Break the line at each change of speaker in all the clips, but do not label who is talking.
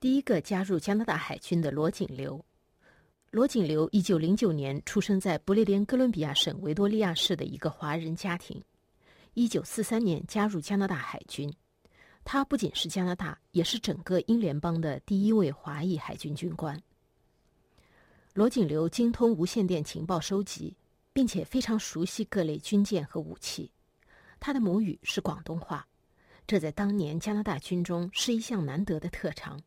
第一个加入加拿大海军的罗锦流。罗锦流一九零九年出生在不列颠哥伦比亚省维多利亚市的一个华人家庭。一九四三年加入加拿大海军，他不仅是加拿大，也是整个英联邦的第一位华裔海军军官。罗锦流精通无线电情报收集，并且非常熟悉各类军舰和武器。他的母语是广东话，这在当年加拿大军中是一项难得的特长。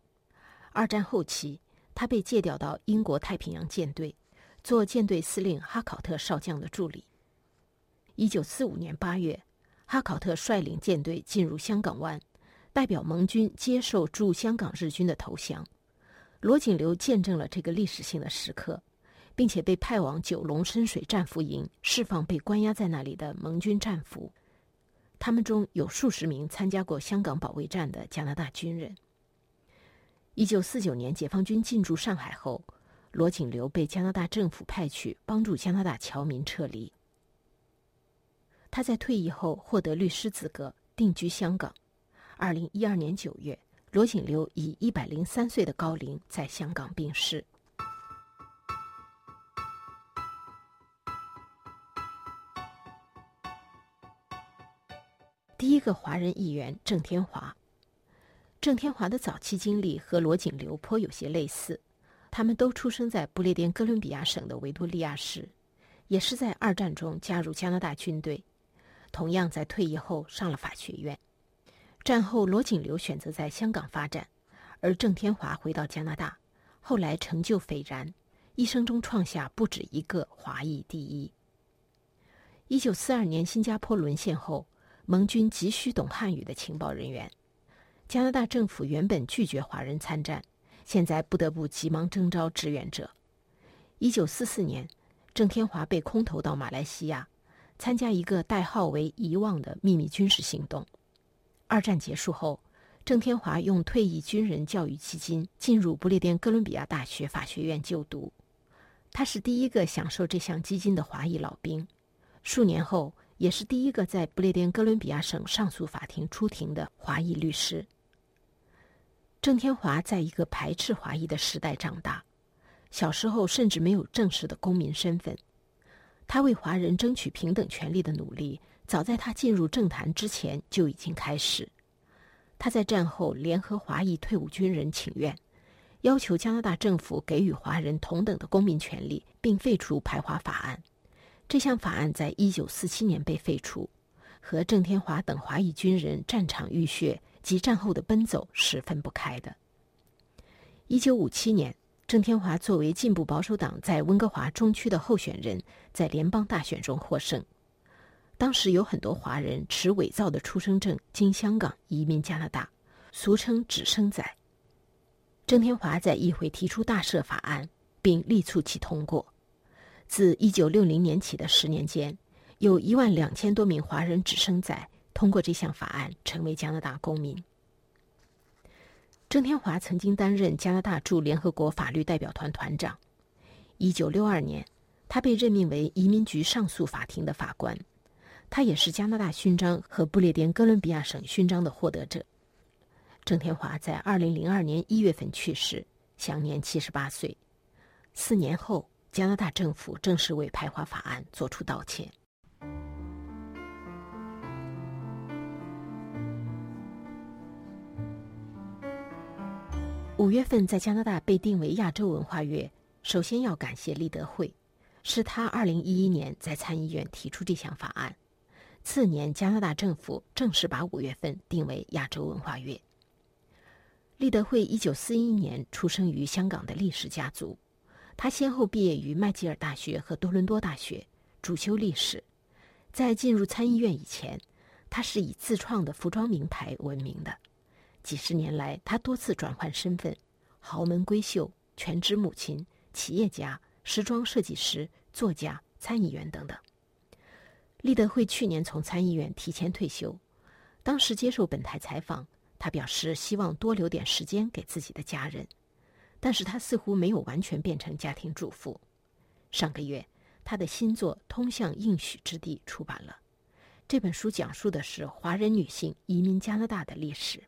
二战后期。他被借调到英国太平洋舰队，做舰队司令哈考特少将的助理。一九四五年八月，哈考特率领舰队进入香港湾，代表盟军接受驻香港日军的投降。罗锦流见证了这个历史性的时刻，并且被派往九龙深水战俘营，释放被关押在那里的盟军战俘。他们中有数十名参加过香港保卫战的加拿大军人。一九四九年，解放军进驻上海后，罗锦流被加拿大政府派去帮助加拿大侨民撤离。他在退役后获得律师资格，定居香港。二零一二年九月，罗锦流以一百零三岁的高龄在香港病逝。第一个华人议员郑天华。郑天华的早期经历和罗锦流颇有些类似，他们都出生在不列颠哥伦比亚省的维多利亚市，也是在二战中加入加拿大军队，同样在退役后上了法学院。战后，罗锦流选择在香港发展，而郑天华回到加拿大，后来成就斐然，一生中创下不止一个华裔第一。一九四二年新加坡沦陷后，盟军急需懂汉语的情报人员。加拿大政府原本拒绝华人参战，现在不得不急忙征召志愿者。一九四四年，郑天华被空投到马来西亚，参加一个代号为“遗忘”的秘密军事行动。二战结束后，郑天华用退役军人教育基金进入不列颠哥伦比亚大学法学院就读。他是第一个享受这项基金的华裔老兵，数年后也是第一个在不列颠哥伦比亚省上诉法庭出庭的华裔律师。郑天华在一个排斥华裔的时代长大，小时候甚至没有正式的公民身份。他为华人争取平等权利的努力，早在他进入政坛之前就已经开始。他在战后联合华裔退伍军人请愿，要求加拿大政府给予华人同等的公民权利，并废除排华法案。这项法案在一九四七年被废除，和郑天华等华裔军人战场浴血。及战后的奔走是分不开的。一九五七年，郑天华作为进步保守党在温哥华中区的候选人，在联邦大选中获胜。当时有很多华人持伪造的出生证经香港移民加拿大，俗称“纸生仔”。郑天华在议会提出大赦法案，并力促其通过。自一九六零年起的十年间，有一万两千多名华人“纸生仔”。通过这项法案，成为加拿大公民。郑天华曾经担任加拿大驻联合国法律代表团团长。一九六二年，他被任命为移民局上诉法庭的法官。他也是加拿大勋章和不列颠哥伦比亚省勋章的获得者。郑天华在二零零二年一月份去世，享年七十八岁。四年后，加拿大政府正式为排华法案作出道歉。五月份在加拿大被定为亚洲文化月，首先要感谢立德会，是他二零一一年在参议院提出这项法案。次年，加拿大政府正式把五月份定为亚洲文化月。立德会一九四一年出生于香港的历史家族，他先后毕业于麦吉尔大学和多伦多大学，主修历史。在进入参议院以前，他是以自创的服装名牌闻名的。几十年来，他多次转换身份：豪门闺秀、全职母亲、企业家、时装设计师、作家、参议员等等。立德会去年从参议院提前退休，当时接受本台采访，他表示希望多留点时间给自己的家人，但是他似乎没有完全变成家庭主妇。上个月，他的新作《通向应许之地》出版了，这本书讲述的是华人女性移民加拿大的历史。